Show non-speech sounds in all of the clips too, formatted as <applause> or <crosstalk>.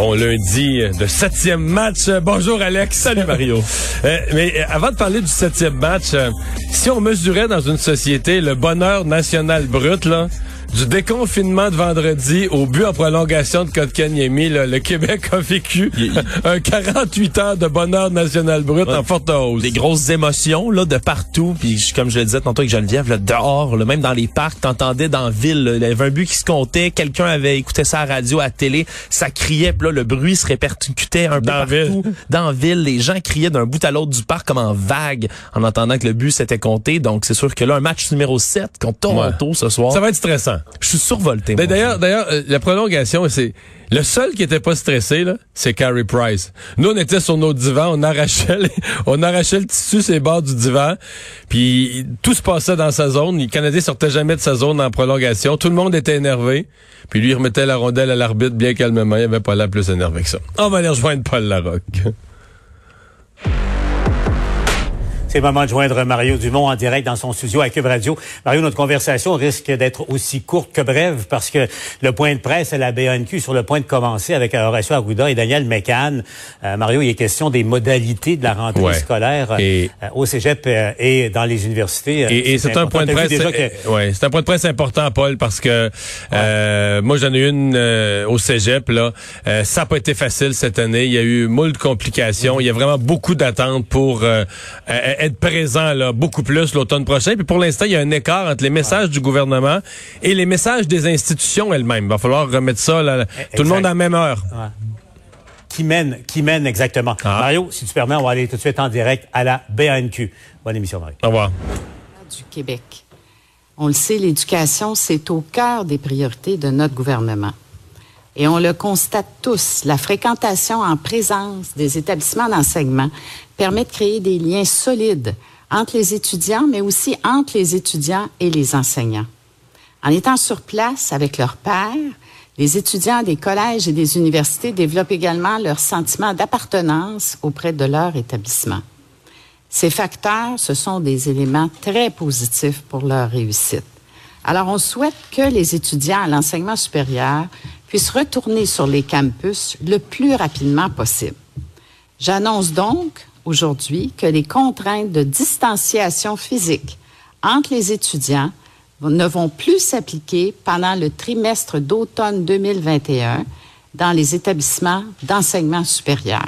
Bon lundi de septième match. Bonjour Alex. Salut Mario. <laughs> Euh, mais euh, avant de parler du septième match, euh, si on mesurait dans une société le bonheur national brut, là, du déconfinement de vendredi au but en prolongation de Kotkaniemi, le Québec a vécu <laughs> un 48 heures de bonheur national brut en forte hausse. Des grosses émotions là de partout, puis comme je le disais tantôt avec Geneviève, là, dehors, là, même dans les parcs, t'entendais dans la ville, là, il y avait un but qui se comptait, quelqu'un avait écouté ça à la radio, à la télé, ça criait, puis là le bruit se répercutait un peu dans partout. Ville. Dans la ville, les gens criaient d'un bout à l'autre du parc comme en vague en entendant que le but s'était compté. Donc c'est sûr que là un match numéro 7 contre Toronto Ouais. ce soir. Ça va être stressant. Je suis survolté. Ben. D'ailleurs, d'ailleurs, euh, la prolongation, c'est le seul qui était pas stressé là, c'est Carey Price. Nous, on était sur nos divans, on arrachait, les- <laughs> on arrachait le tissu sur les bords du divan, puis tout se passait dans sa zone. Le Canadien sortait jamais de sa zone en prolongation. Tout le monde était énervé, puis lui il remettait la rondelle à l'arbitre bien calmement. Il avait pas l'air plus énervé que ça. On va aller rejoindre Paul Larocque. C'est le moment de joindre Mario Dumont en direct dans son studio à Cube Radio. Mario, notre conversation risque d'être aussi courte que brève parce que le point de presse à la BNQ sur le point de commencer avec Horacio Arruda et Daniel Mécan. Euh, Mario, il est question des modalités de la rentrée Ouais. scolaire euh, Et- euh, au cégep euh, et dans les universités. Et, et c'est un point de presse, que- ouais, c'est un point de presse important, Paul, parce que euh, moi j'en ai une au Cégep là. Ça n'a pas été facile cette année. Il y a eu moult de complications. Il y a vraiment beaucoup d'attentes pour être présent là, beaucoup plus l'automne prochain. Puis pour l'instant, il y a un écart entre les messages du gouvernement et les messages des institutions elles-mêmes. Il va falloir remettre ça là, tout le monde à la même heure. qui mène, qui mène exactement. Ah. Mario, si tu permets, on va aller tout de suite en direct à la BNQ. Bonne émission, Mario. Au revoir. du Québec. On le sait, l'éducation, c'est au cœur des priorités de notre gouvernement. Et on le constate tous, la fréquentation en présence des établissements d'enseignement permet de créer des liens solides entre les étudiants, mais aussi entre les étudiants et les enseignants. En étant sur place avec leurs pairs, les étudiants des collèges et des universités développent également leur sentiment d'appartenance auprès de leur établissement. Ces facteurs, ce sont des éléments très positifs pour leur réussite. Alors, on souhaite que les étudiants à l'enseignement supérieur puissent retourner sur les campus le plus rapidement possible. J'annonce donc aujourd'hui que les contraintes de distanciation physique entre les étudiants ne vont plus s'appliquer pendant le trimestre d'automne 2021 dans les établissements d'enseignement supérieur.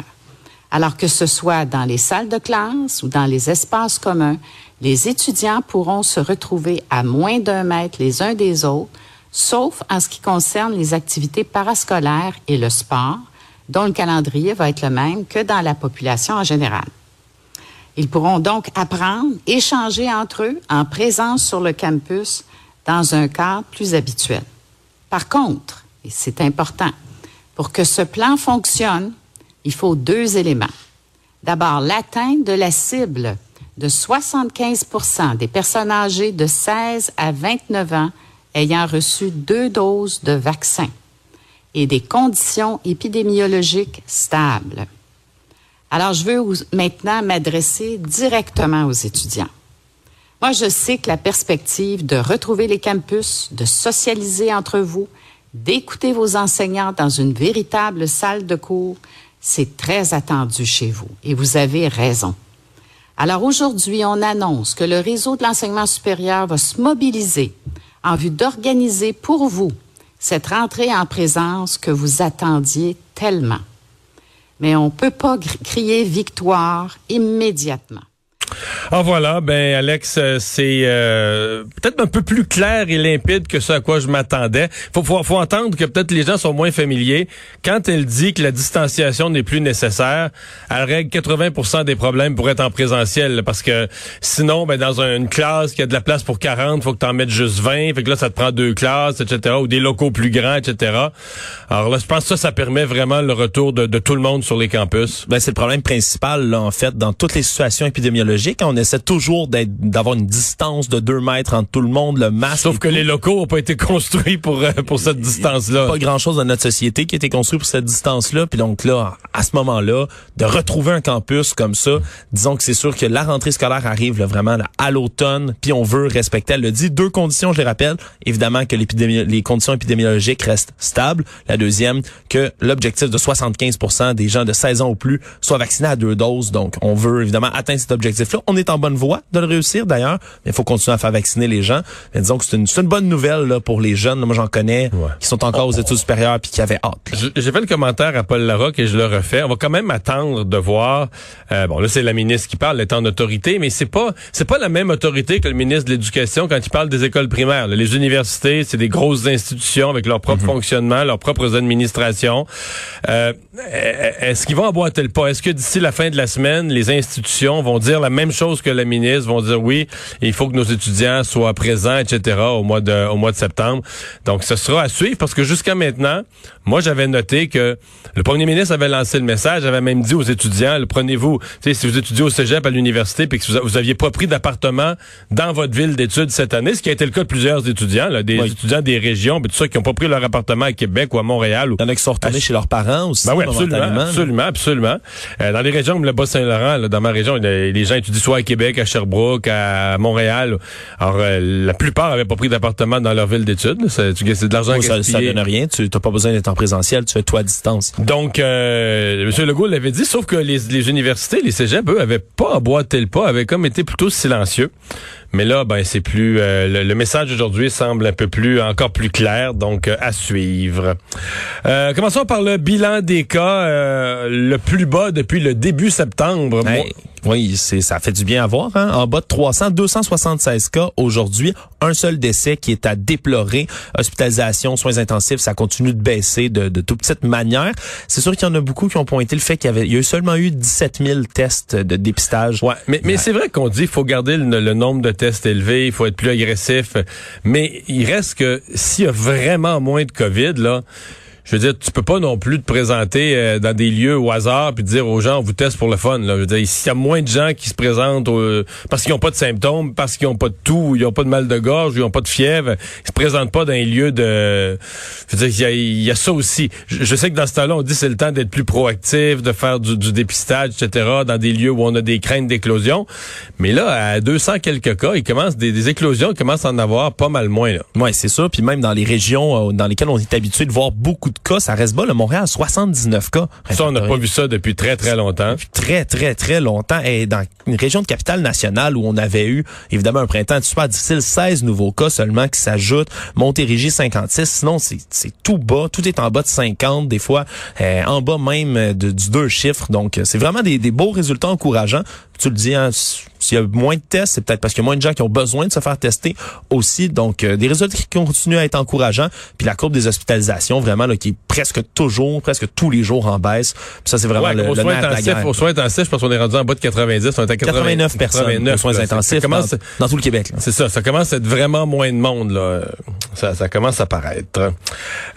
Alors que ce soit dans les salles de classe ou dans les espaces communs, les étudiants pourront se retrouver à moins d'un mètre les uns des autres, sauf en ce qui concerne les activités parascolaires et le sport, dont le calendrier va être le même que dans la population en général. Ils pourront donc apprendre, échanger entre eux en présence sur le campus dans un cadre plus habituel. Par contre, et c'est important, pour que ce plan fonctionne, il faut deux éléments. D'abord, l'atteinte de la cible de 75 des personnes âgées de 16 à 29 ans ayant reçu deux doses de vaccin et des conditions épidémiologiques stables. Alors, je veux maintenant m'adresser directement aux étudiants. Moi, je sais que la perspective de retrouver les campus, de socialiser entre vous, d'écouter vos enseignants dans une véritable salle de cours, c'est très attendu chez vous. Et vous avez raison. Alors aujourd'hui, on annonce que le réseau de l'enseignement supérieur va se mobiliser en vue d'organiser pour vous cette rentrée en présence que vous attendiez tellement. Mais on ne peut pas crier victoire immédiatement. Ah voilà, ben Alex, euh, c'est euh, peut-être un peu plus clair et limpide que ce à quoi je m'attendais. Faut, faut, entendre que peut-être les gens sont moins familiers. Quand elle dit que la distanciation n'est plus nécessaire, elle règle 80% des problèmes pour être en présentiel, parce que sinon, ben dans un- une classe qui a de la place pour 40, faut que t'en mettes juste 20, fait que là ça te prend deux classes, etc. Ou des locaux plus grands, etc. Alors là, je pense que ça, permet vraiment le retour de, de tout le monde sur les campus. Ben, c'est le problème principal, là, en fait, dans toutes les situations épidémiologiques. Épidémiologique. On essaie toujours d'avoir une distance de deux mètres entre tout le monde, le masque. Sauf que les locaux n'ont pas été <laughs> construits pour euh, pour cette distance-là. Pas grand-chose dans notre société qui a été construit pour cette distance-là. Puis donc là, à ce moment-là, de retrouver un campus comme ça, disons que c'est sûr que la rentrée scolaire arrive là, vraiment à l'automne, puis on veut respecter, elle le dit, deux conditions, je les rappelle. Évidemment que les conditions épidémiologiques restent stables. La deuxième, que l'objectif de 75% des gens de 16 ans ou plus soient vaccinés à deux doses. Donc, on veut évidemment atteindre cet objectif-là. On est en bonne voie de le réussir d'ailleurs, mais il faut continuer à faire vacciner les gens. Mais disons que c'est une, une, bonne nouvelle là, pour les jeunes. moi, j'en connais qui sont encore aux études supérieures puis qui avaient hâte. J'ai fait le commentaire à Paul Larocque et je le refais. On va quand même attendre de voir. Euh, bon, là, c'est la ministre qui parle, étant en autorité, mais c'est pas c'est pas la même autorité que le ministre de l'Éducation quand il parle des écoles primaires. Les universités, c'est des grosses institutions avec leur propre mhm. fonctionnement, leurs propres administrations. Euh, Est-ce qu'ils vont emboîter le pas? Est-ce que d'ici la fin de la semaine, les institutions vont dire la même chose que la ministre, vont dire oui, il faut que nos étudiants soient présents, etc. au mois de au mois de septembre. Donc, ce sera à suivre parce que jusqu'à maintenant, moi, j'avais noté que le premier ministre avait lancé le message, avait même dit aux étudiants, prenez-vous, si vous étudiez au cégep à l'université puis que vous, aviez pas pris d'appartement dans votre ville d'études cette année, ce qui a été le cas de plusieurs étudiants, là, des étudiants des régions, puis tout ça qui n'ont pas pris leur appartement à Québec ou à Montréal. Ou, Il y en a qui sont retournés chez leurs parents aussi. Ben oui, absolument, absolument, absolument. Euh, dans les régions comme le Bas-Saint-Laurent, dans ma région, les gens étudient soit à Québec, à Sherbrooke, à Montréal. Alors, euh, la plupart avaient pas pris d'appartement dans leur ville d'études. C'est de l'argent ça, ça donne rien. Tu n'as pas besoin d'être en présentiel, tu fais toi à distance. Donc, euh, M. Legault l'avait dit, sauf que les, les universités, les cégeps, eux, avaient pas emboîté le pas, avaient comme été plutôt silencieux. Mais là, ben c'est plus euh, le, message d'aujourd'hui semble un peu plus, encore plus clair, donc euh, à suivre. Euh, commençons par le bilan des cas, le plus bas depuis le début septembre. Oui, c'est ça fait du bien à voir. Hein? En bas de 300, 276 cas aujourd'hui, un seul décès qui est à déplorer. Hospitalisation, soins intensifs, ça continue de baisser de, de toute petite manière. C'est sûr qu'il y en a beaucoup qui ont pointé le fait qu'il y avait, il y a seulement eu 17 000 tests de dépistage. Ouais, mais, mais c'est vrai qu'on dit qu'il faut garder le, le nombre de tests élevé, il faut être plus agressif. Mais il reste que s'il y a vraiment moins de COVID, là, je veux dire, tu peux pas non plus te présenter euh, dans des lieux au hasard puis dire aux gens, on vous teste pour le fun. Là. Je veux dire, s'il y a moins de gens qui se présentent parce qu'ils n'ont pas de symptômes, parce qu'ils n'ont pas de toux, ils n'ont pas de mal de gorge, ils n'ont pas de fièvre, ils se présentent pas dans un lieu de... Je veux dire, il y a, ça aussi. Je, sais que dans ce temps-là, on dit c'est le temps d'être plus proactif, de faire du, dépistage, etc., dans des lieux où on a des craintes d'éclosion. Mais là, à 200 quelques cas, il commence des, des éclosions, il commence à en avoir pas mal moins. Oui, c'est ça. Puis même dans les régions euh, dans lesquelles on est habitué de voir beaucoup de cas, ça reste bas. Le Montréal, 79 cas. Ça, on n'a pas vu ça depuis très, très longtemps. Depuis très, très, très longtemps. Et dans une région de capitale nationale où on avait eu, évidemment, un printemps super difficile, 16 nouveaux cas seulement qui s'ajoutent. Montérégie, 56. Sinon, c'est tout bas. Tout est en bas de 50, des fois, euh, en bas même de, du deux chiffres. Donc, c'est vraiment des, des beaux résultats encourageants. Tu le dis, hein, s'il y a moins de tests, c'est peut-être parce qu'il y a moins de gens qui ont besoin de se faire tester aussi. Donc, euh, des résultats qui continuent à être encourageants. Puis la courbe des hospitalisations, vraiment, là, qui est presque toujours, presque tous les jours en baisse. Puis ça, c'est vraiment le, le soins intensifs, Aux soins intensifs, je pense qu'on est rendu en bas de 90. On est à 89 personnes 89, aux soins intensifs dans, tout le Québec. C'est ça. Ça commence à être vraiment moins de monde. Là. Ça, ça commence à paraître.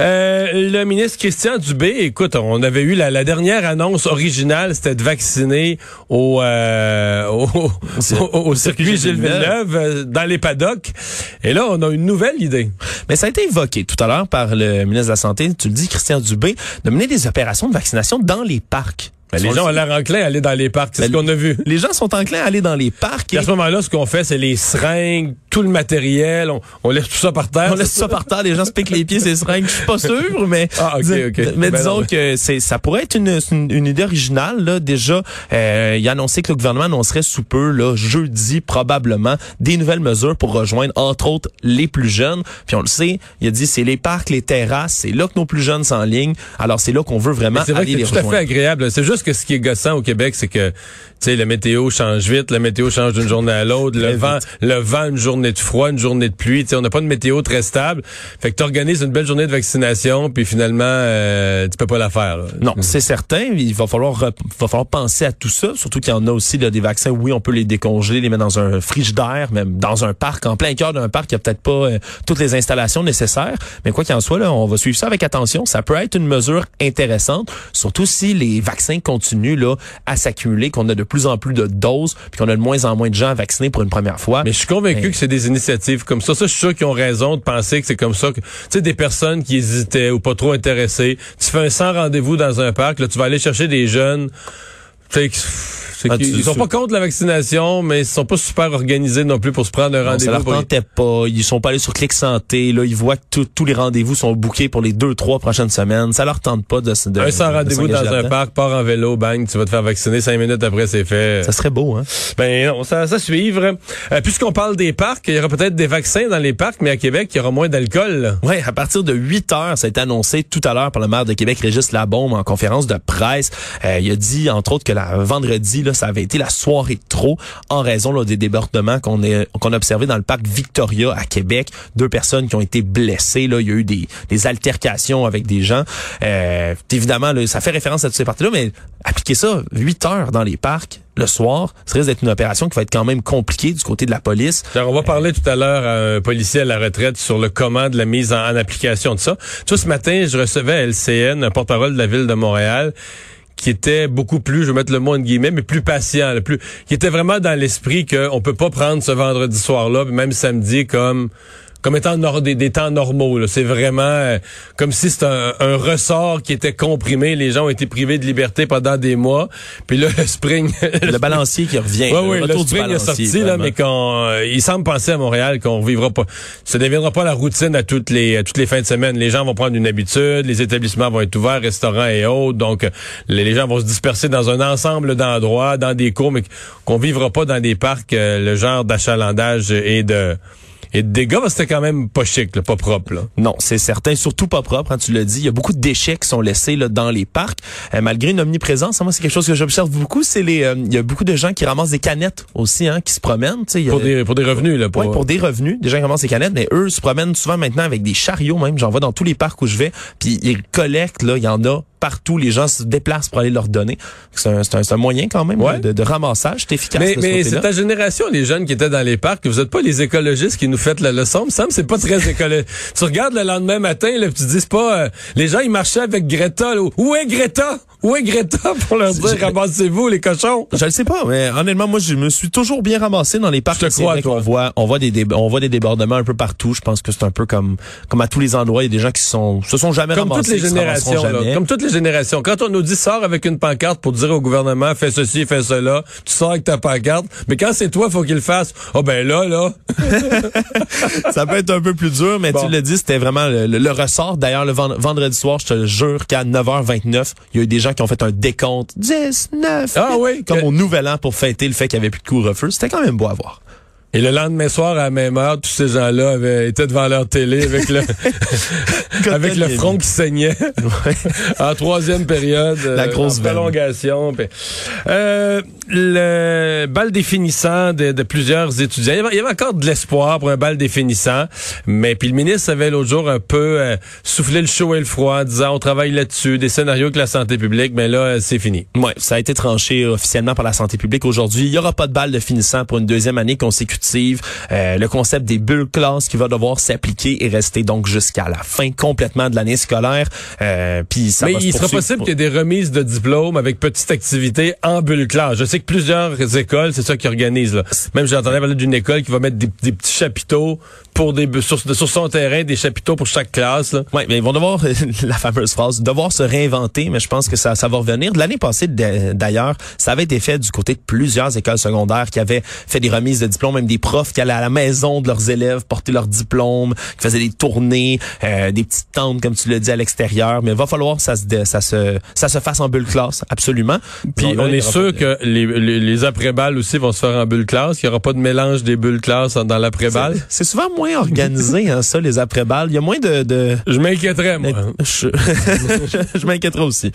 Euh, le ministre Christian Dubé, écoute, on avait eu la, la dernière annonce originale, c'était de vacciner au, euh, au au, circuit Gilles Villeneuve, euh, dans les paddocks. Et là, on a une nouvelle idée. Mais ça a été évoqué tout à l'heure par le ministre de la Santé, tu le dis, Christian Dubé, de mener des opérations de vaccination dans les parcs. Ben, les gens ont l'air enclins à aller dans les parcs. C'est ce ben, qu'on a vu. Les gens sont enclins à aller dans les parcs. Et à ce moment-là, ce qu'on fait, c'est les seringues, tout le matériel. On, laisse tout ça par terre. On laisse tout ça par terre. Les gens se piquent les pieds, ces seringues. Je suis pas sûr, mais. <laughs> Ah. Mais ben disons que c'est, ça pourrait être une, une, idée originale, là. Déjà, euh, il a annoncé que le gouvernement annoncerait sous peu, là, jeudi, probablement, des nouvelles mesures pour rejoindre, entre autres, les plus jeunes. Puis on le sait, il a dit, c'est les parcs, les terrasses, c'est là que nos plus jeunes s'enlignent. Alors, c'est là qu'on veut vraiment aller vrai les C'est tout à fait agréable. C'est juste que ce qui est gossant au Québec, c'est que, sais, la météo change vite, la météo change d'une journée à l'autre, le vent, le vent, une journée de froid, une journée de pluie, tu sais, on n'a pas de météo très stable. Fait que tu organises une belle journée de vaccination, puis finalement, euh, tu peux pas la faire. Non, c'est certain. Il va falloir, va falloir penser à tout ça, surtout qu'il y en a aussi là, des vaccins. Oui, on peut les décongeler, les mettre dans un frigidaire, même dans un parc, en plein cœur d'un parc, il y a peut-être pas euh, toutes les installations nécessaires. Mais quoi qu'il en soit, là, on va suivre ça avec attention. Ça peut être une mesure intéressante, surtout si les vaccins continue là à s'accumuler, qu'on a de plus en plus de doses, puis qu'on a de moins en moins de gens vaccinés pour une première fois. Mais je suis convaincu que c'est des initiatives comme ça. Ça, je suis sûr qu'ils ont raison de penser que c'est comme ça. Tu sais, des personnes qui hésitaient ou pas trop intéressées. Tu fais un sans rendez-vous dans un parc, là, tu vas aller chercher des jeunes. Tu sais, Ah, ils sont pas contre la vaccination, mais ils sont pas super organisés non plus pour se prendre un Non, ça rendez-vous. leur tentait pas. Ils sont pas allés sur Clic Santé. Là, ils voient que tous les rendez-vous sont bookés pour les deux, trois prochaines semaines. Ça leur tente pas de, se- de Un sans de rendez-vous dans un parc, pars en vélo, bang, tu vas te faire vacciner cinq minutes après, c'est fait. Ça serait beau, hein? Ben non, ça, ça suivre. Euh, Puisqu'on parle des parcs, il y aura peut-être des vaccins dans les parcs, mais à Québec, il y aura moins d'alcool. Ouais, à partir de 8 heures, ça a été annoncé tout à l'heure par le maire de Québec, Régis Labaume, en conférence de presse. Euh, il a dit, entre autres, que la vendredi, là, ça avait été la soirée trop en raison des débordements qu'on qu'on a observés dans le parc Victoria à Québec. Deux personnes qui ont été blessées. Là, il y a eu des, altercations avec des gens. Euh, évidemment, ça fait référence à toutes ces parties-là, mais appliquer ça 8 heures dans les parcs le soir, ça risque d'être une opération qui va être quand même compliquée du côté de la police. Alors, on va parler tout à l'heure à un policier à la retraite sur le comment de la mise en, application de ça. Vois, ce matin, je recevais à LCN un porte-parole de la ville de Montréal qui était beaucoup plus, je vais mettre le mot en guillemets, mais plus patient, là, plus, qui était vraiment dans l'esprit qu'on peut pas prendre ce vendredi soir-là, même samedi comme comme étant des, des temps normaux. là. C'est vraiment euh, comme si c'était un, un ressort qui était comprimé. Les gens ont été privés de liberté pendant des mois. Puis là, <laughs> le spring... Le balancier qui revient. Oui, oui, le spring est sorti, là, mais qu'on, euh, il semble penser à Montréal qu'on vivra pas, ça ne deviendra pas la routine à toutes les, à toutes les fins de semaine. Les gens vont prendre une habitude, les établissements vont être ouverts, restaurants et autres, donc les, les gens vont se disperser dans un ensemble d'endroits, dans des cours, mais qu'on vivra pas dans des parcs euh, le genre d'achalandage et de, et de dégâts, parce que c'était quand même pas chic, là, pas propre, là. Non, c'est certain, surtout pas propre, hein, tu l'as dit. Il y a beaucoup de déchets qui sont laissés là, dans les parcs. Euh, malgré une omniprésence, hein, moi, c'est quelque chose que j'observe beaucoup. C'est les, euh, il y a beaucoup de gens qui ramassent des canettes aussi, hein, qui se promènent. il y a- Pour des, pour des revenus, là. Pour, Ouais, pour des revenus, des gens qui ramassent des canettes, mais eux se promènent souvent maintenant avec des chariots même. J'en vois dans tous les parcs où je vais, puis ils collectent là, il y en a partout. Les gens se déplacent pour aller leur donner. C'est un, moyen quand même Ouais. de, de ramassage, c'est efficace. Mais, mais c'est ta génération, les jeunes qui étaient dans les parcs. Vous êtes pas les écologistes qui nous faites la leçon. Me semble c'est pas très <laughs> écologiste. tu regardes le lendemain matin, là, puis tu dis pas. euh, les gens ils marchaient avec Greta. Là. Où est Greta? Où est Greta <laughs> pour leur dire ramassez-vous les cochons? Je le sais pas, mais honnêtement, moi, je me suis toujours bien ramassé dans les parcs. Je te crois, toi. qu'on voit, on voit des, on voit des débordements un peu partout. Je pense que c'est un peu comme, comme à tous les endroits. Il y a des gens qui sont, se sont jamais Comme ramassés. toutes les générations, là. jamais. comme toutes les Quand on nous dit sors avec une pancarte pour dire au gouvernement fais ceci, fais cela, tu sors avec ta pancarte. Mais quand c'est toi, faut qu'il le fasse. Oh ben là, là. <laughs> ça peut être un peu plus dur, mais Bon. tu l'as dit, c'était vraiment le, le- le ressort. D'ailleurs, le vend- vendredi soir, je te le jure qu'à 9h29, il y a eu des gens qui ont fait un décompte. 10, 9, Ah oui, Comme que- au nouvel an pour fêter le fait qu'il n'y avait plus de couvre-feu. C'était quand même beau à voir. Et le lendemain soir, à la même heure, tous ces gens-là avaient été devant leur télé avec le, <laughs> avec le front qui saignait. <laughs> en troisième période. La euh, grosse prolongation. Euh, le bal définissant de, de plusieurs étudiants. Il y, avait, il y avait encore de l'espoir pour un bal définissant. Mais puis le ministre avait l'autre jour un peu euh, soufflé le chaud et le froid en disant on travaille là-dessus, des scénarios avec la santé publique. Mais là, euh, c'est fini. Ouais, ça a été tranché officiellement par la santé publique aujourd'hui. Il y aura pas de balle de finissant pour une deuxième année consécutive. Euh, le concept des bulles classes qui va devoir s'appliquer et rester donc jusqu'à la fin complètement de l'année scolaire. Euh, puis ça Mais va se il sera possible pour- qu'il y ait des remises de diplômes avec petite activité en bulle classe. Je sais que plusieurs écoles, c'est ça qu'ils organisent. Là. Même j'ai entendu parler d'une école qui va mettre des, des petits chapiteaux pour des sur, sur son terrain, des chapiteaux pour chaque classe. Là. Ouais, mais ils vont devoir, <laughs> la fameuse phrase, devoir se réinventer, mais je pense que ça, ça va revenir. L'année passée, d'ailleurs, ça avait été fait du côté de plusieurs écoles secondaires qui avaient fait des remises de diplômes, même des profs qui allaient à la maison de leurs élèves porter leurs diplômes, qui faisaient des tournées, euh, des petites tentes, comme tu l'as dit, à l'extérieur. Mais il va falloir que ça se, ça se, ça se fasse en bulle classe, absolument. Puis on y est sûr que les, les, les après-balles aussi vont se faire en bulle classe. Il n'y aura pas de mélange des bulles classe dans l'après-balle. C'est souvent moins organisé, hein, ça, les après-balles. Il y a moins de... de... Je m'inquiéterais, moi. <laughs> Je, <laughs> je m'inquiéterais aussi.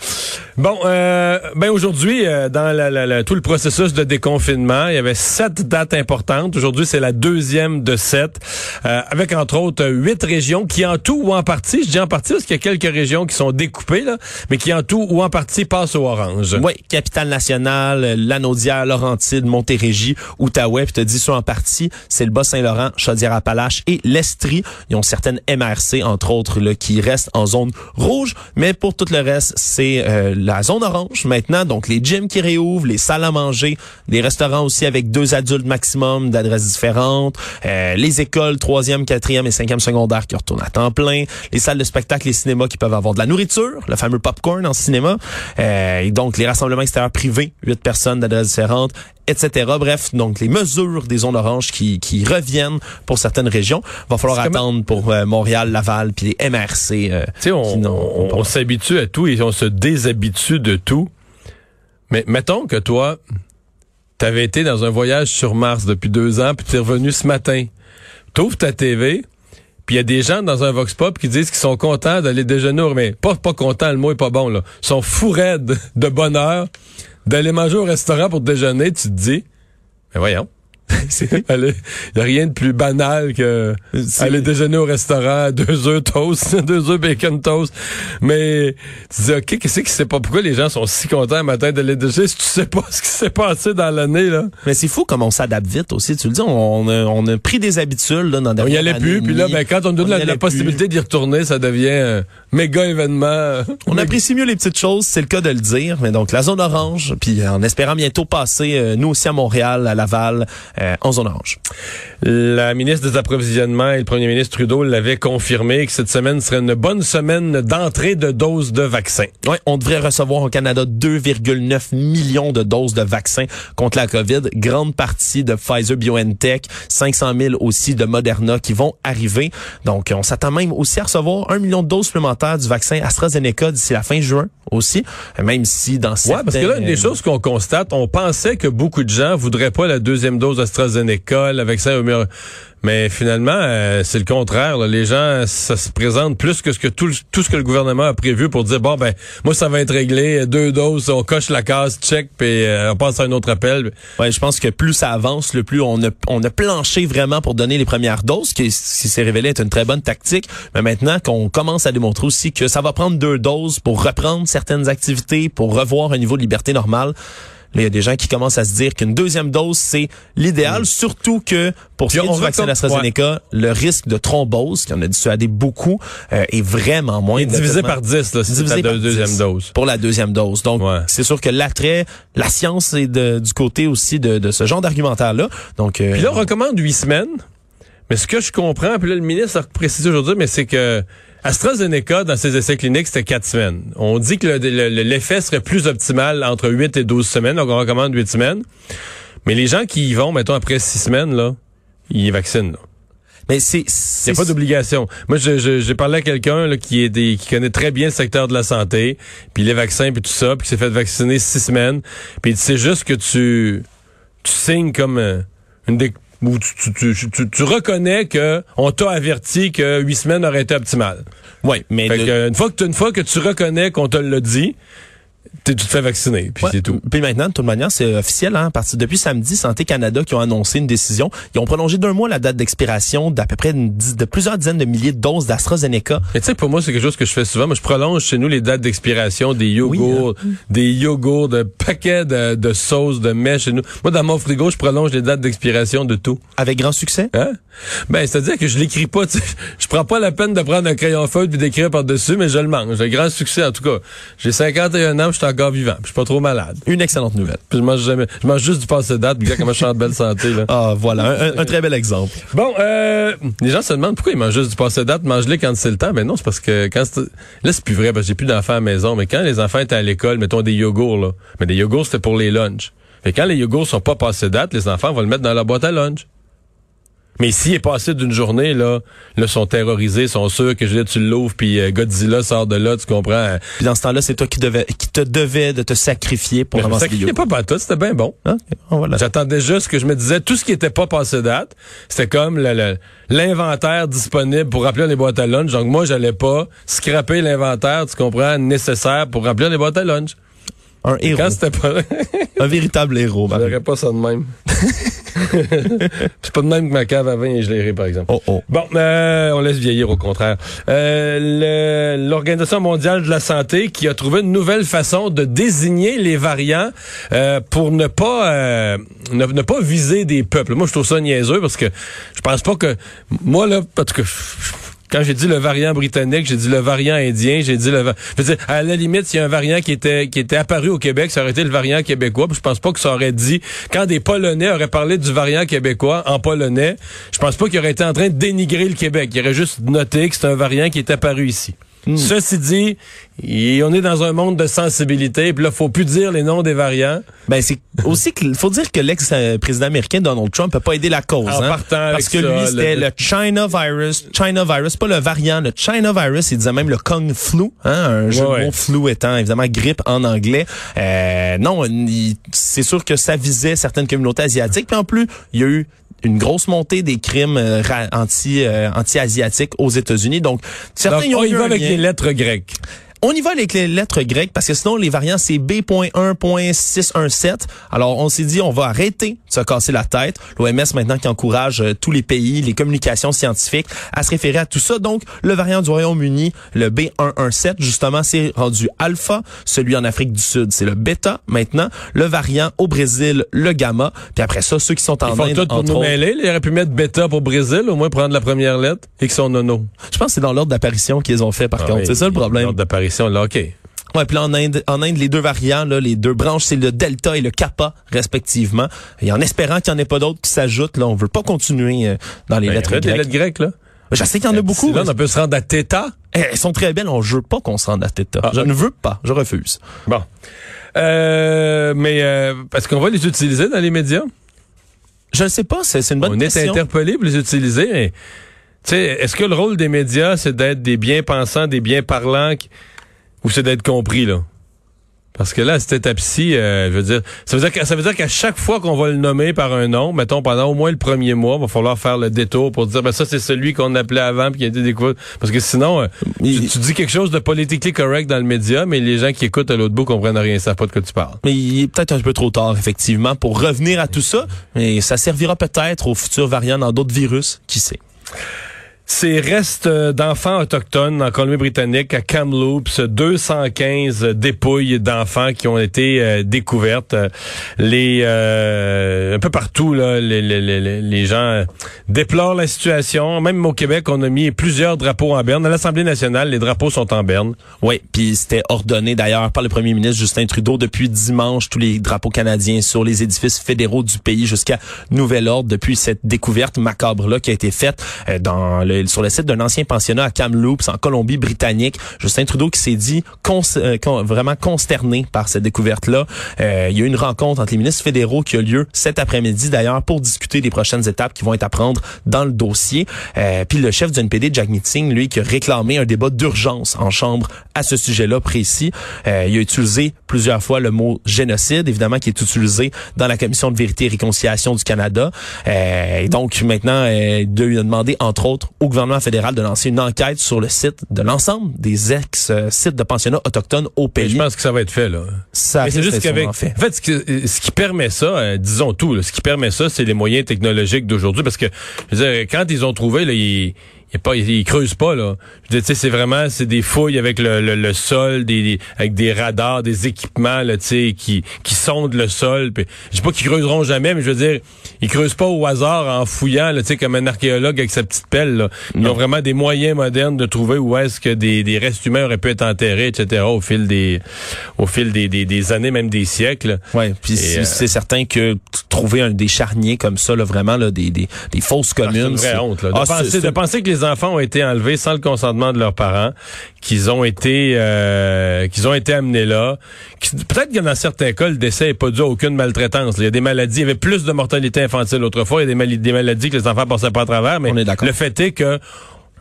Bon, euh, ben aujourd'hui, euh, dans la- la- la- tout le processus de déconfinement, il y avait sept dates importantes. Aujourd'hui, c'est la deuxième de sept, euh, avec entre autres huit régions qui en tout ou en partie, je dis en partie parce qu'il y a quelques régions qui sont découpées, là, mais qui en tout ou en partie passent au orange. Oui, capitale nationale, la Lanaudière, Laurentide, Montérégie, Outaouais. Puis te dis ça en partie, c'est le Bas-Saint-Laurent, Chaudière-Appalaches et l'Estrie. Ils ont certaines MRC, entre autres, là, qui restent en zone rouge. Mais pour tout le reste, c'est euh, la zone orange maintenant. Donc, les gyms qui réouvrent, les salles à manger, les restaurants aussi avec deux adultes maximum d'adresses différentes, euh, les écoles, troisième, quatrième et cinquième secondaire qui retournent à temps plein, les salles de spectacle, les cinémas qui peuvent avoir de la nourriture, le fameux popcorn en cinéma, euh, et donc les rassemblements extérieurs privés, huit personnes différentes, etc. Bref, donc les mesures des zones oranges qui, qui reviennent pour certaines régions. Va falloir attendre pour euh, Montréal, Laval, puis les MRC. Euh, on, on, on s'habitue à tout et on se déshabitue de tout. Mais mettons que toi, t'avais été dans un voyage sur Mars depuis deux ans, puis tu es revenu ce matin. T'ouvres ta TV, puis il y a des gens dans un Vox Pop qui disent qu'ils sont contents d'aller déjeuner, mais pas, pas contents, le mot est pas bon, là. Ils sont fous raides de bonheur d'aller manger au restaurant pour déjeuner, tu te dis, mais voyons. <laughs> Il n'y a rien de plus banal que aller déjeuner au restaurant, <laughs> deux œufs toast, <laughs> deux œufs bacon toast. Mais tu dis, OK, qu'est-ce qui sait pas pourquoi les gens sont si contents le matin d'aller déjeuner si tu sais pas ce qui s'est passé dans l'année, là? Mais c'est fou comme on s'adapte vite aussi. Tu le dis, on a, on a pris des habitudes, là, dans On y allait plus, puis là, ben, quand on donne la, possibilité d'y retourner, ça devient un méga événement. On apprécie mieux les petites choses, c'est le cas de le dire. Mais donc, la zone orange, puis en espérant bientôt passer, euh, nous aussi à Montréal, à Laval, euh, en zone orange. La ministre des Approvisionnements et le premier ministre Trudeau l'avaient confirmé que cette semaine serait une bonne semaine d'entrée de doses de vaccins. Oui, on devrait recevoir au Canada 2,9 millions de doses de vaccins contre la COVID. Grande partie de Pfizer BioNTech, 500 000 aussi de Moderna qui vont arriver. Donc, on s'attend même aussi à recevoir un million de doses supplémentaires du vaccin AstraZeneca d'ici la fin juin aussi, même si dans certains... Ouais, parce que là, une des choses qu'on constate, on pensait que beaucoup de gens voudraient pas la deuxième dose AstraZeneca, le vaccin mais finalement, euh, c'est le contraire. Les gens, ça se présente plus que ce que tout, tout ce que le gouvernement a prévu pour dire bon ben moi ça va être réglé, deux doses, on coche la case, check, puis euh, on passe à un autre appel. Ouais, je pense que plus ça avance, le plus on a on a planché vraiment pour donner les premières doses, qui, qui s'est révélé être une très bonne tactique. Mais maintenant qu'on commence à démontrer aussi que ça va prendre deux doses pour reprendre certaines activités, pour revoir un niveau de liberté il y a des gens qui commencent à se dire qu'une deuxième dose, c'est l'idéal, mm. surtout que pour ce qui est du vaccin d'AstraZeneca, le risque de thrombose, qui en a dissuadé beaucoup, euh, est vraiment moins. Divisé par 10, là, c'est la deuxième dose. Pour la deuxième dose. Donc, c'est sûr que l'attrait, la science est de, du côté aussi de, de ce genre d'argumentaire-là. Donc, euh, puis là, on recommande huit semaines. Mais ce que je comprends, puis là, le ministre a précisé aujourd'hui, mais c'est que AstraZeneca, dans ses essais cliniques, c'était quatre semaines. On dit que l'effet serait plus optimal entre 8 et 12 semaines, donc on recommande 8 semaines. Mais les gens qui y vont, mettons, après 6 semaines, là, ils vaccinent. Là. Mais c'est, a pas d'obligation. Moi, j'ai parlé à quelqu'un qui est des, qui connaît très bien le secteur de la santé, puis les vaccins, puis tout ça, puis qui s'est fait vacciner six semaines. Puis c'est juste que tu, tu signes comme euh, une des où tu, tu, tu, tu, reconnais que on t'a averti que huit semaines aurait été optimal. Oui, mais une fois que une fois que tu reconnais qu'on te l'a dit, tu te fais vacciner, puis c'est tout. Puis maintenant, de toute manière, c'est officiel. Hein, parce depuis samedi, Santé Canada qui ont annoncé une décision. Ils ont prolongé d'un mois la date d'expiration d'à peu près une, de plusieurs dizaines de milliers de doses d'AstraZeneca. Et tu sais, pour moi, c'est quelque chose que je fais souvent. Moi, je prolonge chez nous les dates d'expiration des yogourts, hein. des yogourts, de paquets de, de sauces, de mets chez nous. Moi, dans mon frigo, je prolonge les dates d'expiration de tout. Avec grand succès? Hein? Ben, c'est-à-dire que je l'écris pas. Je prends pas la peine de prendre un crayon feuille puis d'écrire par-dessus, mais je le mange. J'ai grand succès, en tout cas. J'ai 51 ans, je suis encore vivant. Je suis pas trop malade. Une excellente nouvelle. Puis je mange jamais. Je mange juste du passé date. Puis comment je suis en belle santé. Là. Ah, voilà. Un, très bel exemple. Bon, euh, les gens se demandent pourquoi ils mangent juste du passé date. Mange-les quand c'est le temps. Mais non, c'est parce que quand Là, c'est plus vrai parce que j'ai plus d'enfants à la maison. Mais quand les enfants étaient à l'école, mettons des yogourts, là. Mais des yogourts, c'était pour les lunchs. Et quand les yogourts sont pas passés date, les enfants vont le mettre dans la boîte à lunch. Mais s'il est passé d'une journée, là, là, sont terrorisés, sont sûrs que je dis, tu l'ouvres, puis euh, Godzilla sort de là, tu comprends? Puis dans ce temps-là, c'est toi qui devais, qui te devais de te sacrifier pour avancer sacrifiais pas pas toi, c'était bien bon. Voilà. J'attendais juste que je me disais, tout ce qui était pas passé date, c'était comme l'inventaire disponible pour remplir les boîtes à lunch. Donc moi, j'allais pas scraper l'inventaire, tu comprends, nécessaire pour remplir les boîtes à lunch. Un héros. Quand pas... un véritable héros. <laughs> Je pas ça de même. <laughs> <laughs> c'est pas de même que ma cave à vin est gelée, par exemple. Oh, oh. Bon, euh, on laisse vieillir au contraire. Euh, L'Organisation mondiale de la santé qui a trouvé une nouvelle façon de désigner les variants euh, pour ne pas euh, ne, ne pas viser des peuples. Moi, je trouve ça niaiseux parce que je pense pas que moi là, parce que quand j'ai dit le variant britannique, j'ai dit le variant indien, j'ai dit le je veux dire, à la limite, s'il y a un variant qui était qui était apparu au Québec, ça aurait été le variant québécois. Puis je pense pas que ça aurait dit quand des Polonais auraient parlé du variant québécois en polonais, je pense pas qu'il aurait été en train de dénigrer le Québec. Il aurait juste noté que c'est un variant qui est apparu ici. Ceci dit, on est dans un monde de sensibilité, puis là, faut plus dire les noms des variants. Ben c'est aussi qu'il faut dire que l'ex-président américain Donald Trump n'a pas aidé la cause. En hein, partant parce que ça, lui c'était le- le, China virus, China virus, pas le variant, le China virus. Il disait même le Kung flu, hein, un jeu Ouais, de mots flu étant évidemment grippe en anglais. Euh, non, c'est sûr que ça visait certaines communautés asiatiques. Puis en plus, il y a eu une grosse montée des crimes euh, anti euh, anti-asiatiques aux États-Unis. Donc certains Donc, y ont on y va avec les lettres grecques. On y va avec les lettres grecques parce que sinon les variants c'est B.1.617. Alors on s'est dit on va arrêter de se casser la tête. L'OMS maintenant qui encourage euh, tous les pays, les communications scientifiques à se référer à tout ça. Donc le variant du Royaume-Uni, le B117 justement c'est rendu alpha, celui en Afrique du Sud, c'est le bêta maintenant, le variant au Brésil, le gamma, puis après ça ceux qui sont en Ils font Inde tout pour entre nous autres. mêler. Ils auraient pu mettre bêta pour Brésil, au moins prendre la première lettre, et que son nono. Je pense que c'est dans l'ordre d'apparition qu'ils ont fait par Ah contre, oui, c'est ça le problème. l'ordre d'apparition, là, OK. Ouais, puis là, en Inde, en Inde, les deux variants, là, les deux branches, c'est le delta et le kappa, respectivement. Et en espérant qu'il n'y en ait pas d'autres qui s'ajoutent, là, on veut pas continuer euh, dans les Ben, lettres arrête les grecques. lettres grecques, là. Je sais qu'il y en a beaucoup. D'ici Là, on peut se rendre à Theta. Eh, Elles sont très belles. On ne veut pas qu'on se rende à Theta. Ah, je ne veux pas. Je refuse. Bon. Euh, mais euh, parce qu'on va les utiliser dans les médias? Je ne sais pas. C'est une bonne on est question. interpellé pour les utiliser. Mais, tu sais, est-ce que le rôle des médias, c'est d'être des bien-pensants, des bien-parlants, qui- ou c'est d'être compris, là? Parce que là, cette étape-ci, euh, je veux dire, ça veut dire que- ça veut dire qu'à chaque fois qu'on va le nommer par un nom, mettons pendant au moins le premier mois, va falloir faire le détour pour dire ben ça c'est celui qu'on appelait avant puis qui a été découvert. Parce que sinon, euh, Il- tu, tu dis quelque chose de politically correct dans le média, mais les gens qui écoutent à l'autre bout comprennent rien, savent pas de quoi tu parles. Mais il est peut-être un peu trop tard, effectivement, pour revenir à tout ça. Mais ça servira peut-être aux futurs variants dans d'autres virus. Qui sait? Ces restes euh, d'enfants autochtones en Colombie-Britannique, à Kamloops, 215 dépouilles d'enfants qui ont été euh, découvertes. Les euh, un peu partout là, les, les, les, les gens euh, déplorent la situation. Même au Québec, on a mis plusieurs drapeaux en berne. À l'Assemblée nationale, les drapeaux sont en berne. Oui, puis c'était ordonné d'ailleurs par le premier ministre Justin Trudeau depuis dimanche tous les drapeaux canadiens sur les édifices fédéraux du pays jusqu'à nouvel ordre depuis cette découverte macabre là qui a été faite dans le, sur le site d'un ancien pensionnat à Kamloops en Colombie-Britannique. Justin Trudeau qui s'est dit euh, con- vraiment consterné par cette découverte là. il y a eu une rencontre entre les ministres fédéraux qui a lieu cet après-midi d'ailleurs pour discuter des prochaines étapes qui vont être à prendre dans le dossier. Euh, puis le chef du NPD Jack Meeting lui qui a réclamé un débat d'urgence en chambre à ce sujet-là précis. Euh, il a utilisé plusieurs fois le mot génocide, évidemment, qui est utilisé dans la Commission de vérité et réconciliation du Canada. Euh, et donc, maintenant, euh, lui a demandé, entre autres, au gouvernement fédéral de lancer une enquête sur le site de l'ensemble des ex-sites de pensionnats autochtones au Mais pays. Je pense que ça va être fait là. Ça c'est juste qu'avec. sûrement fait. En fait, ce qui, ce qui permet ça, euh, disons tout, là, ce qui permet ça, c'est les moyens technologiques d'aujourd'hui. Parce que, je veux dire, quand ils ont trouvé, là, ils. Ils, pas, ils, creusent pas là. Je veux dire, tu sais, c'est vraiment c'est des fouilles avec le, le, le sol, des, des- avec des radars, des équipements là, tu sais, qui qui sondent le sol. Puis, je dis pas qu'ils creuseront jamais, mais je veux dire, ils creusent pas au hasard en fouillant, là, tu sais, comme un archéologue avec sa petite pelle. Là. Ils ont vraiment des moyens modernes de trouver où est-ce que des, des restes humains auraient pu être enterrés, etc. Au fil des au fil des, des, des années, même des siècles. Ouais, puis c'est euh, c'est certain que trouver un, des charniers comme ça, là, vraiment là, des, des, des fausses Ah, c'est communes. une vraie c'est- honte. Là. De, Ah, penser, de penser que les enfants ont été enlevés sans le consentement de leurs parents, qu'ils ont été euh, qu'ils ont été amenés là. Peut-être que dans certains cas, le décès n'est pas dû à aucune maltraitance. Il y a des maladies, il y avait plus de mortalité infantile autrefois, il y a des, mali- des maladies que les enfants passaient pas à travers, mais On est d'accord. le fait est que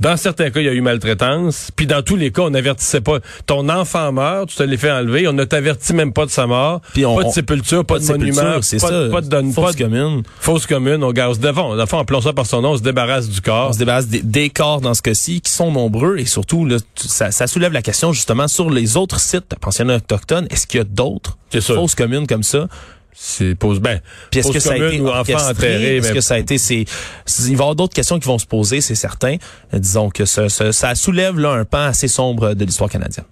dans certains cas, il y a eu maltraitance. Puis dans tous les cas, on n'avertissait pas. Ton enfant meurt, tu te l'es fait enlever, on ne t'avertit même pas de sa mort. Puis on- pas de on- sépulture, pas, de, sépulture, monument, c'est pas, ça. de- pas de donne- Fausse pas de- commune. Fausse commune, on garde devant. Dans le fond, appelons ça par son nom, on se débarrasse du corps. On se débarrasse des, des corps dans ce cas-ci qui sont nombreux et surtout là, ça, ça soulève la question justement sur les autres sites de pensionnats autochtones. Est-ce qu'il y a d'autres fausses communes comme ça? C'est pose ben. Puis est-ce que ça a été enterré, Est-ce mais- que ça a été c'est il va y avoir d'autres questions qui vont se poser, c'est certain. Disons que ça, ça, ça soulève là un pan assez sombre de l'histoire canadienne.